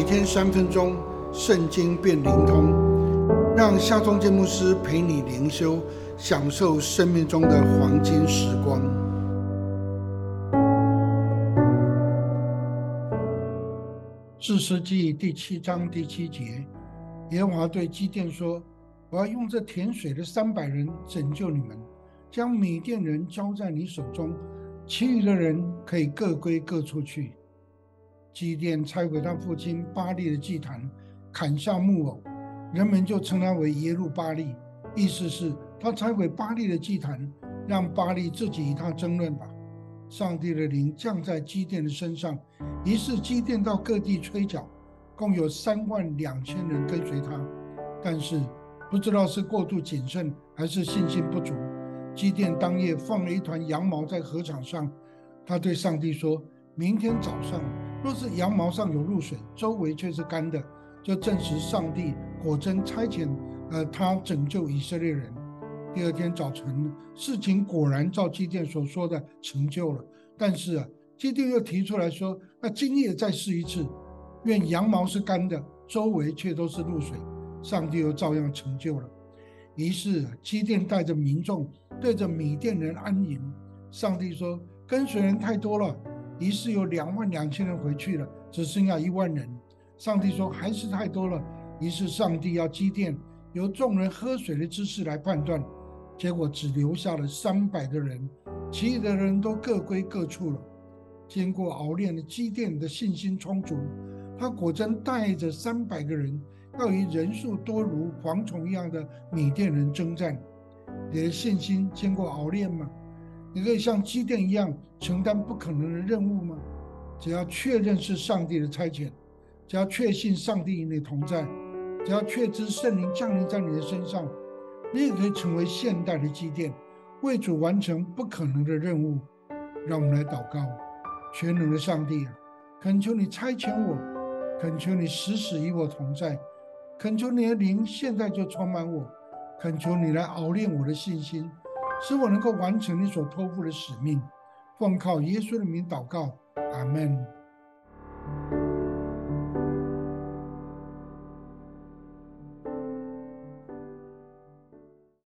每天三分钟，圣经变灵通，让夏忠建牧师陪你灵修，享受生命中的黄金时光。四世纪第七章第七节，耶和华对基甸说：“我要用这甜水的三百人拯救你们，将米甸人交在你手中，其余的人可以各归各处去。”基甸拆毁他父亲巴利的祭坛，砍下木偶，人们就称他为耶路巴利，意思是他拆毁巴利的祭坛，让巴利自己与他争论吧。上帝的灵降在基甸的身上，于是基甸到各地吹角，共有三万两千人跟随他。但是不知道是过度谨慎还是信心不足，基甸当夜放了一团羊毛在禾场上，他对上帝说：“明天早上。”若是羊毛上有露水，周围却是干的，就证实上帝果真差遣，呃，他拯救以色列人。第二天早晨，事情果然照基甸所说的成就了。但是啊，基甸又提出来说，那今夜再试一次，愿羊毛是干的，周围却都是露水，上帝又照样成就了。于是基甸带着民众对着米甸人安营。上帝说，跟随人太多了。于是有两万两千人回去了，只剩下一万人。上帝说还是太多了。于是上帝要积淀由众人喝水的姿势来判断，结果只留下了三百个人，其余的人都各归各处了。经过熬炼的积淀的信心充足，他果真带着三百个人，要与人数多如蝗虫一样的米甸人征战。你的信心经过熬炼吗？你可以像基甸一样承担不可能的任务吗？只要确认是上帝的差遣，只要确信上帝与你同在，只要确知圣灵降临在你的身上，你也可以成为现代的基甸，为主完成不可能的任务。让我们来祷告：全能的上帝啊，恳求你差遣我，恳求你时时与我同在，恳求你的灵现在就充满我，恳求你来熬炼我的信心。使我能够完成你所托付的使命，奉靠耶稣的名祷告，阿门。